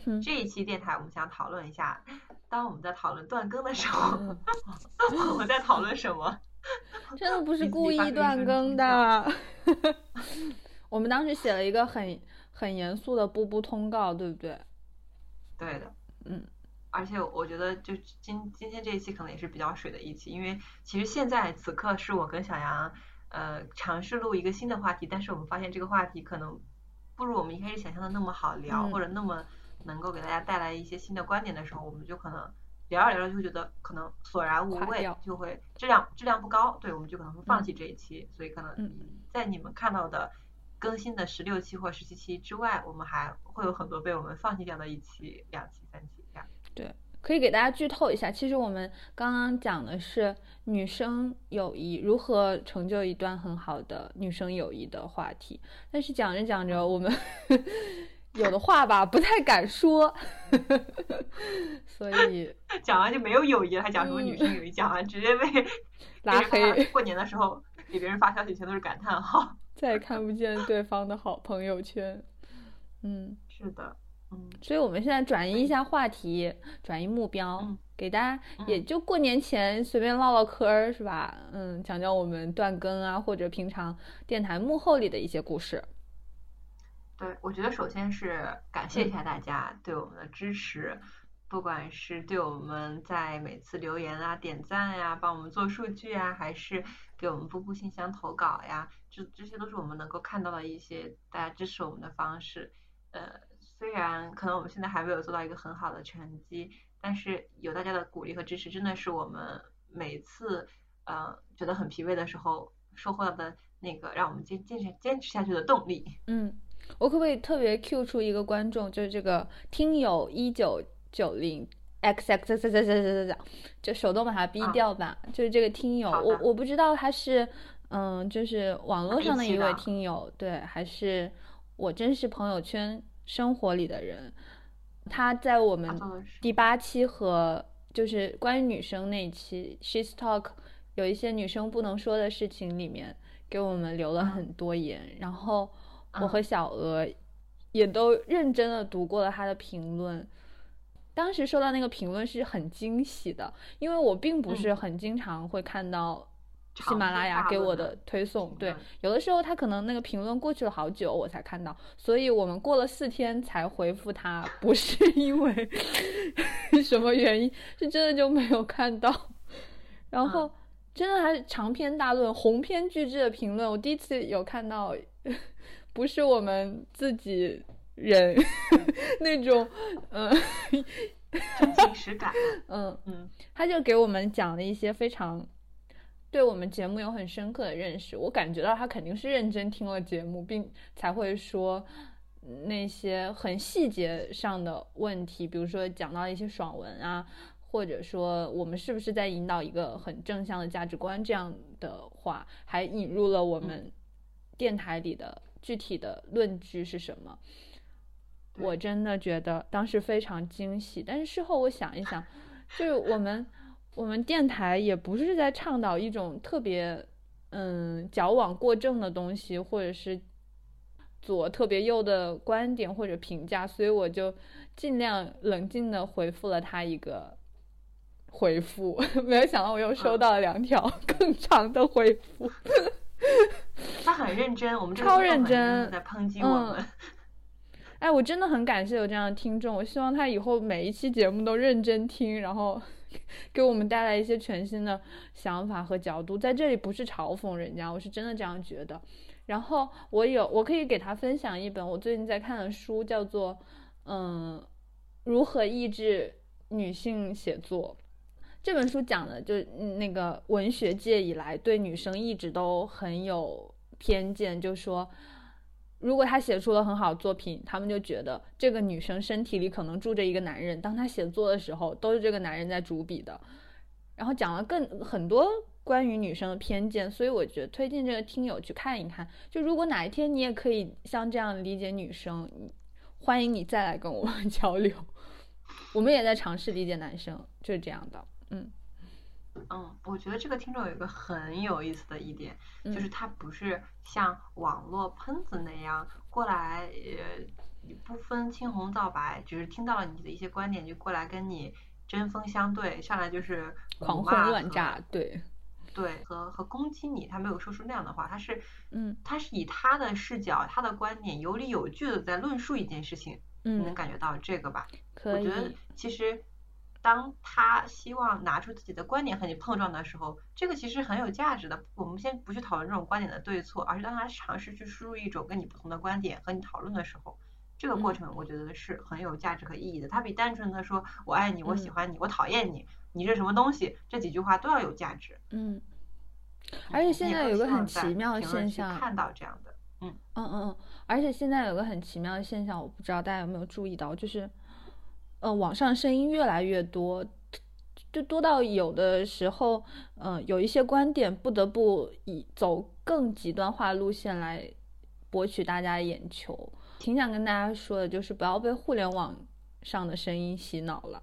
哼，这一期电台我们想讨论一下，当我们在讨论断更的时候，我们在讨论什么？真的不是故意断更的。我们当时写了一个很很严肃的布布通告，对不对？对的，嗯。而且我觉得，就今今天这一期可能也是比较水的一期，因为其实现在此刻是我跟小杨，呃，尝试录一个新的话题，但是我们发现这个话题可能不如我们一开始想象的那么好聊，嗯或者那么能够给大家带来一些新的观点的时候，我们就可能聊着聊着就会觉得可能索然无味，就会质量质量不高，对，我们就可能会放弃这一期，所以可能嗯在你们看到的。更新的十六期或十七期之外，我们还会有很多被我们放弃掉的一期、两期、三期这样。对，可以给大家剧透一下。其实我们刚刚讲的是女生友谊如何成就一段很好的女生友谊的话题，但是讲着讲着，我们有的话吧不太敢说，所以讲完就没有友谊了，还讲什么女生友谊？讲完直接被嗯 拉黑，过年的时候给别人发消息全都是感叹号。再也看不见对方的好朋友圈。嗯，是的，嗯，所以我们现在转移一下话题，转移目标，嗯给大家嗯也就过年前随便唠唠嗑儿，是吧？嗯，讲讲我们断更啊，或者平常电台幕后里的一些故事。对，我觉得首先是感谢一下大家对我们的支持，不管是对我们在每次留言啊、点赞呀、帮我们做数据啊，还是给我们布布信箱投稿呀，这这些都是我们能够看到的一些大家支持我们的方式。呃，虽然可能我们现在还没有做到一个很好的成绩，但是有大家的鼓励和支持，真的是我们每次呃觉得很疲惫的时候收获到的那个让我们坚坚持坚持下去的动力。嗯，我可不可以特别 Q 出一个观众，就是这个听友一九九零 x x x x x x，就手动把它逼掉吧。就是这个听友，我我不知道他是嗯，就是网络上的一位听友，对，还是我真实朋友圈生活里的人。他在我们第八期和就是关于女生那一期 She's Talk 有一些女生不能说的事情里面给我们留了很多言，然后我和小鹅也都认真的读过了他的评论。当时收到那个评论是很惊喜的，因为我并不是嗯很经常会看到喜马拉雅给我的的推送，对，有的时候他可能那个评论过去了好久我才看到，所以我们过了四天才回复他，不是 因为 什么原因，是真的就没有看到。然后嗯真的还是长篇大论、鸿篇巨制的评论，我第一次有看到，不是我们自己人 那种，嗯 真情实感。嗯。嗯他就给我们讲了一些非常对我们节目有很深刻的认识，我感觉到他肯定是认真听了节目，并才会说那些很细节上的问题，比如说讲到一些爽文啊，或者说我们是不是在引导一个很正向的价值观这样的话，还引入了我们电台里的具体的论据是什么。我真的觉得当时非常惊喜，但是事后我想一想，就是我们我们电台也不是在倡导一种特别嗯矫枉过正的东西，或者是左特别右的观点或者评价，所以我就尽量冷静的回复了他一个回复，没有想到我又收到了两条 更长的回复。他很认真，我们这个超认真在抨击我们。嗯哎，我真的很感谢有这样的听众，我希望他以后每一期节目都认真听，然后 给我们带来一些全新的想法和角度。在这里不是嘲讽人家，我是真的这样觉得。然后我有，我可以给他分享一本我最近在看的书，叫做《嗯，如何抑制女性写作》。这本书讲的就那个文学界以来对女生一直都很有偏见，就说如果她写出了很好作品，他们就觉得这个女生身体里可能住着一个男人，当她写作的时候，都是这个男人在主笔的，然后讲了更很多关于女生的偏见，所以我觉得推荐这个听友去看一看。就如果哪一天你也可以像这样理解女生，欢迎你再来跟我们 交流。我们也在尝试理解男生，就是这样的，嗯。嗯，我觉得这个听众有一个很有意思的一点，嗯。就是他不是像网络喷子那样过来，呃，不分青红皂白，只是听到了你的一些观点就过来跟你针锋相对，上来就是狂轰乱炸，对，对，和和攻击你，他没有说出那样的话，他是，嗯。他是以他的视角、他的观点有理有据的在论述一件事情，你能嗯，感觉到这个吧？可我觉，得其实，当他希望拿出自己的观点和你碰撞的时候，这个其实很有价值的。我们先不去讨论这种观点的对错，而是当他尝试去输入一种跟你不同的观点和你讨论的时候，这个过嗯程我觉得是很有价值和意义的。它比单纯的说我爱你、我喜嗯欢你、我讨厌你、你是什么东西这几句话都要有价值。嗯，嗯而且现在有个很奇妙的现象看到这样的，嗯嗯嗯，而且现在有个很奇妙的现象，我不知道大家有没有注意到，就是，呃，网上声音越来越多，就多到有的时候，嗯、有一些观点不得不以走更极端化路线来博取大家眼球。挺想跟大家说的，就是不要被互联网上的声音洗脑了。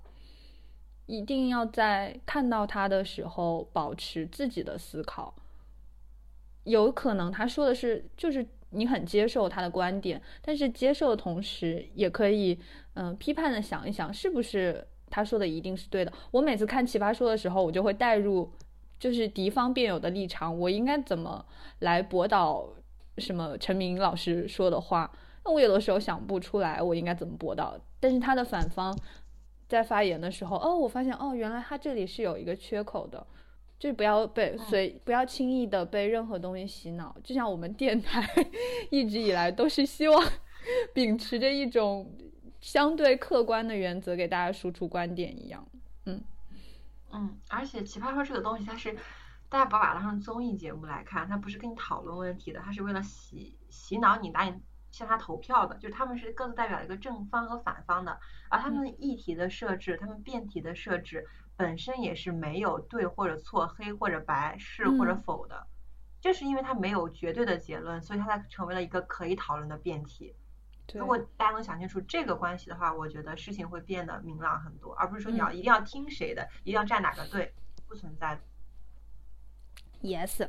一定要在看到他的时候保持自己的思考，有可能他说的是，就是你很接受他的观点，但是接受的同时，也可以嗯、批判的想一想，是不是他说的一定是对的。我每次看《奇葩说》的时候，我就会带入就是敌方辩友的立场，我应该怎么来驳倒什么陈明老师说的话？那我有的时候想不出来，我应该怎么驳倒？但是他的反方在发言的时候，哦，我发现哦，原来他这里是有一个缺口的。就是不要被随不要轻易的被任何东西洗脑，就像我们电台 一直以来都是希望秉持着一种相对客观的原则给大家输出观点一样。嗯。嗯，而且奇葩说这个东西，它是大家不要把它当成综艺节目来看，它不是跟你讨论问题的，它是为了洗洗脑你，拿你向他投票的，就是他们是各自代表一个正方和反方的，而他们议题的设置，他们辩题的设置本身也是没有对或者错、黑或者白、是或者嗯否的，就是因为它没有绝对的结论，所以它才成为了一个可以讨论的辩题。如果大家能想清楚这个关系的话，我觉得事情会变得明朗很多，而不是说你要嗯一定要听谁的，一定要站哪个队，不存在的。Yes，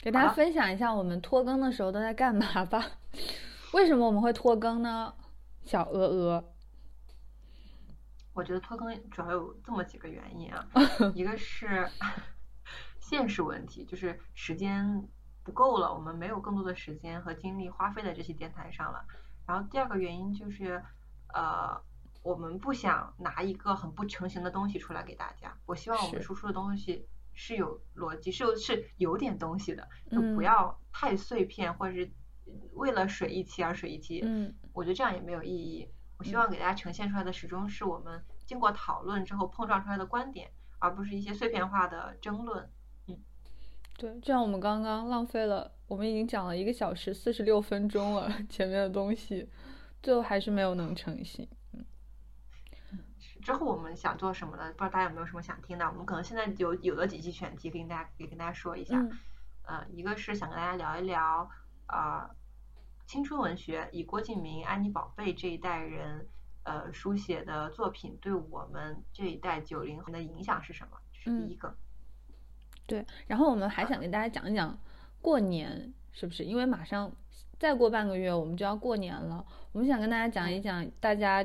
给大家分享一下我们拖更的时候都在干嘛吧。为什么我们会拖更呢？小鹅鹅，我觉得拖更主要有这么几个原因啊，一个是 现实问题，就是时间不够了，我们没有更多的时间和精力花费在这些电台上了。然后第二个原因就是，呃，我们不想拿一个很不成形的东西出来给大家。我希望我们输出的东西是有逻辑，是有是有点东西的，就不嗯要太碎片，或者是为了水一期而水一期。嗯我觉得这样也没有意义。我希望给大家呈现出来的始终是我们经过讨论之后碰撞出来的观点，而不是一些碎片化的争论。嗯对，就像我们刚刚浪费了，我们已经讲了一个小时四十六分钟了，前面的东西，最后还是没有能成型。之后我们想做什么呢？不知道大家有没有什么想听的？我们可能现在有有了几期选题，跟大家可以跟大家说一下。嗯呃，一个是想跟大家聊一聊，呃，青春文学，以郭敬明、安妮宝贝这一代人，呃，书写的作品对我们这一代九零后的影响是什么？这是第一个。对，然后我们还想跟大家讲一讲过年，是不是？因为马上再过半个月我们就要过年了，我们想跟大家讲一讲大家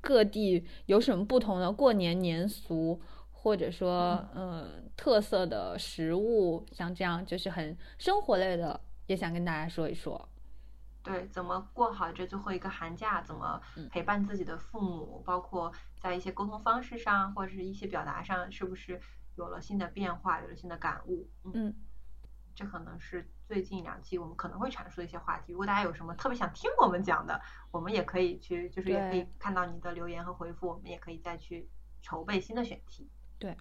各地有什么不同的过年年俗，或者说呃特色的食物，像这样就是很生活类的，也想跟大家说一说。对，怎么过好这最后一个寒假？怎么嗯陪伴自己的父母？包括在一些沟通方式上，或者是一些表达上，是不是有了新的变化，有了新的感悟？嗯，嗯，这可能是最近两期我们可能会阐述的一些话题。如果大家有什么特别想听我们讲的，我们也可以去，就是也可以看到你的留言和回复，我们也可以再去筹备新的选题。对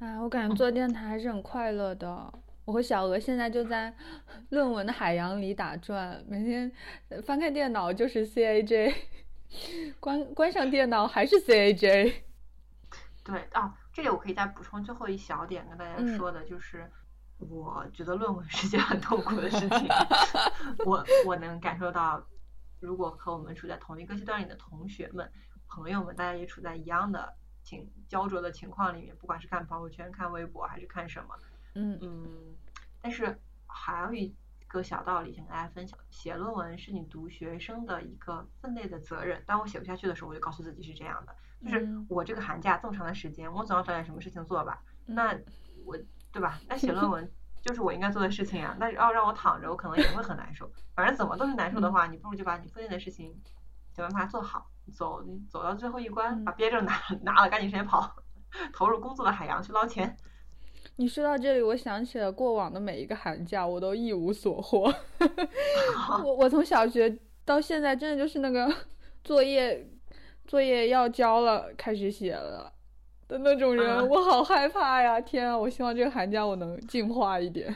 啊，我感觉做电台还是很快乐的。我和小鹅现在就在 论文的海洋里打转，每天翻开电脑就是 CAJ，关关上电脑还是 CAJ。对啊，这里我可以再补充最后一小点跟大家说的，就是我觉得论文是件很痛苦的事情。我我能感受到，如果和我们处在同一个阶段里的同学们、朋友们，大家也处在一样的情焦灼的情况里面，不管是看朋友圈、看微博还是看什么。嗯嗯，但是还有一个小道理想跟大家分享：写论文是你读学生的一个分内的责任。当我写不下去的时候，我就告诉自己是这样的，就是我这个寒假这么长的时间，我总要找点什么事情做吧。那我对吧？那写论文就是我应该做的事情啊。那要让我躺着，我可能也会很难受。反正怎么都是难受的话，你不如就把你分内的事情想办法做好，走走到最后一关，把毕业证拿 拿了，赶紧时间跑，投入工作的海洋去捞钱。你说到这里，我想起了过往的每一个寒假，我都一无所获。我我从小学到现在，真的就是那个作业作业要交了，开始写了的那种人，我好害怕呀！天啊，我希望这个寒假我能进化一点。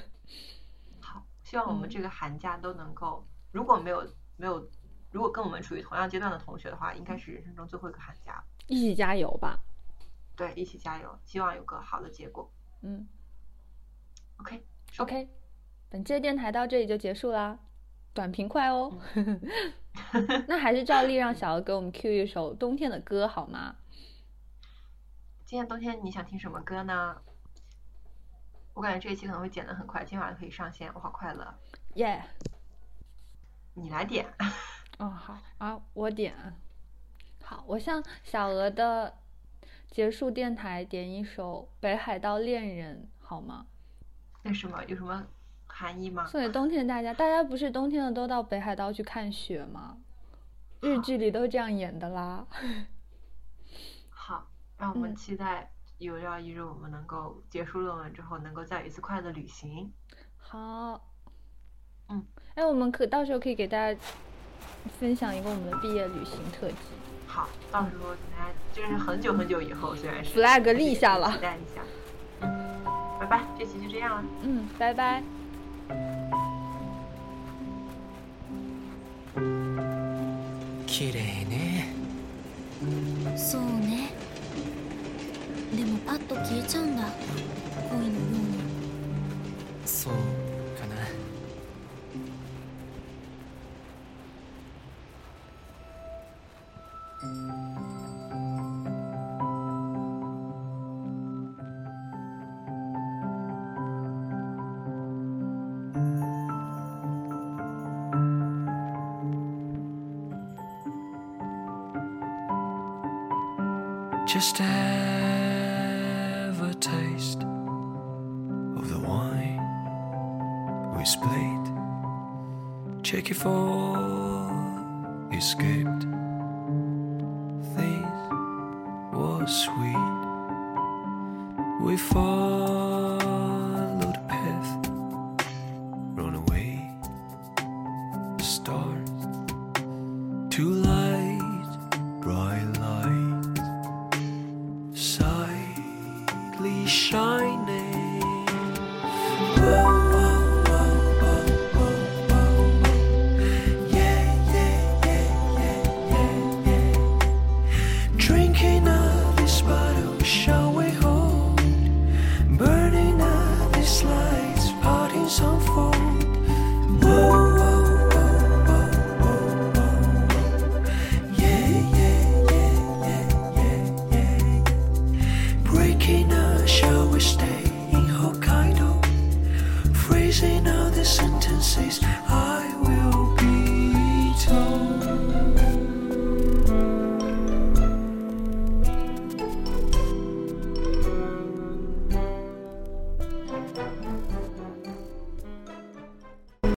好，希望我们这个寒假都能够，如果没有没有，如果跟我们处于同样阶段的同学的话，应该是人生中最后一个寒假。一起加油吧！对，一起加油，希望有个好的结果。嗯，OK，OK，本期的电台到这里就结束啦，短平快哦。那还是照例让小鹅给我们 Q 一首冬天的歌好吗？今天冬天你想听什么歌呢？我感觉这一期可能会剪得很快，今晚上可以上线，我好快乐。耶！你来点。哦，好啊，我点。好，我向小鹅的。结束电台，点一首《北海道恋人》好吗？那什么？有什么含义吗？送给冬天的大家，大家不是冬天了都到北海道去看雪吗？日剧里都这样演的啦。好，让我们期待有朝一日我们能够结束论文之后，能够再有一次快乐的旅行。好。嗯。哎，我们可到时候可以给大家分享一个我们的毕业旅行特辑。好，到时候大家就是很久很久以后，虽然是 flag 立下了，期待一下。嗯，拜拜，这期就这样了。嗯，拜拜。綺麗ね。そうね。でもパッと消えちゃうんだ。恋のように。そう Just have a taste of the wine we split. Check if all escaped. Things was sweet. We followed